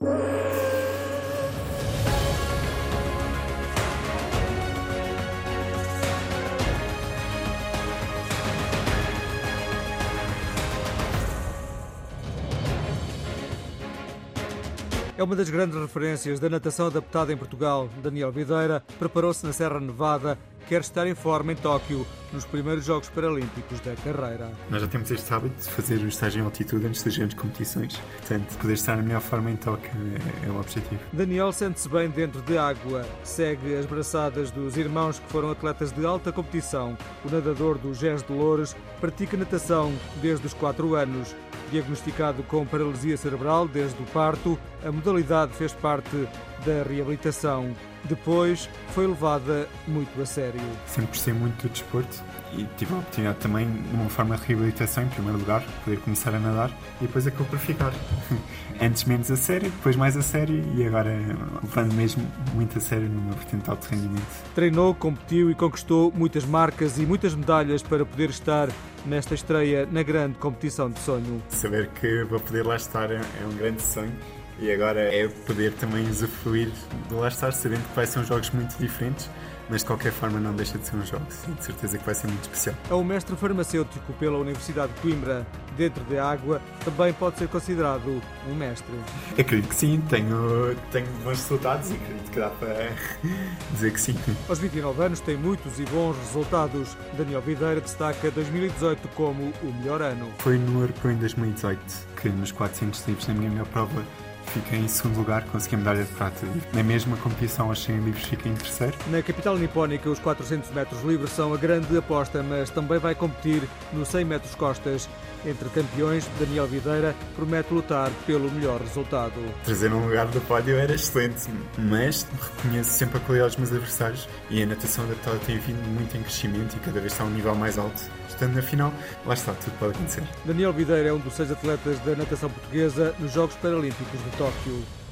É uma das grandes referências da natação adaptada em Portugal. Daniel Videira preparou-se na Serra Nevada, quer estar em forma em Tóquio, nos primeiros Jogos Paralímpicos da carreira. Nós já temos este hábito de fazer o estágio em altitude antes das grandes competições. Portanto, poder estar na melhor forma em Tóquio é, é o objetivo. Daniel sente-se bem dentro de água. Segue as braçadas dos irmãos que foram atletas de alta competição. O nadador do GES de Loures pratica natação desde os 4 anos Diagnosticado com paralisia cerebral desde o parto, a modalidade fez parte da reabilitação. Depois foi levada muito a sério. Sempre gostei muito do desporto e tive a oportunidade também, numa forma de reabilitação, em primeiro lugar, poder começar a nadar e depois acabou por ficar. Antes menos a sério, depois mais a sério e agora levando mesmo muito a sério numa vertente de alto rendimento. Treinou, competiu e conquistou muitas marcas e muitas medalhas para poder estar nesta estreia na grande competição de sonho. Saber que vou poder lá estar é, é um grande sonho e agora é poder também usufruir de lá estar, sabendo que vai ser uns jogos muito diferentes, mas de qualquer forma não deixa de ser um jogo. Sim, de certeza que vai ser muito especial. É um mestre farmacêutico pela Universidade de Coimbra. Dentro da água, também pode ser considerado um mestre. Acredito que sim, tenho, tenho bons resultados e acredito que dá para dizer que sim. Aos 29 anos tem muitos e bons resultados. Daniel Videira destaca 2018 como o melhor ano. Foi no Europeu em 2018 que nos 400 livros na minha melhor prova fiquei em segundo lugar, consegui a medalha de prata. Na mesma competição aos 100 livros fiquei em terceiro. Na capital nipónica, os 400 metros livres são a grande aposta, mas também vai competir nos 100 metros costas. Entre campeões, Daniel Videira promete lutar pelo melhor resultado. Trazer um lugar do pódio era excelente, mas reconheço sempre a qualidade dos meus adversários e a natação adaptada tem vindo muito em crescimento e cada vez está a um nível mais alto. Estando na final, lá está, tudo pode acontecer. Daniel Videira é um dos seis atletas da natação portuguesa nos Jogos Paralímpicos de Tóquio.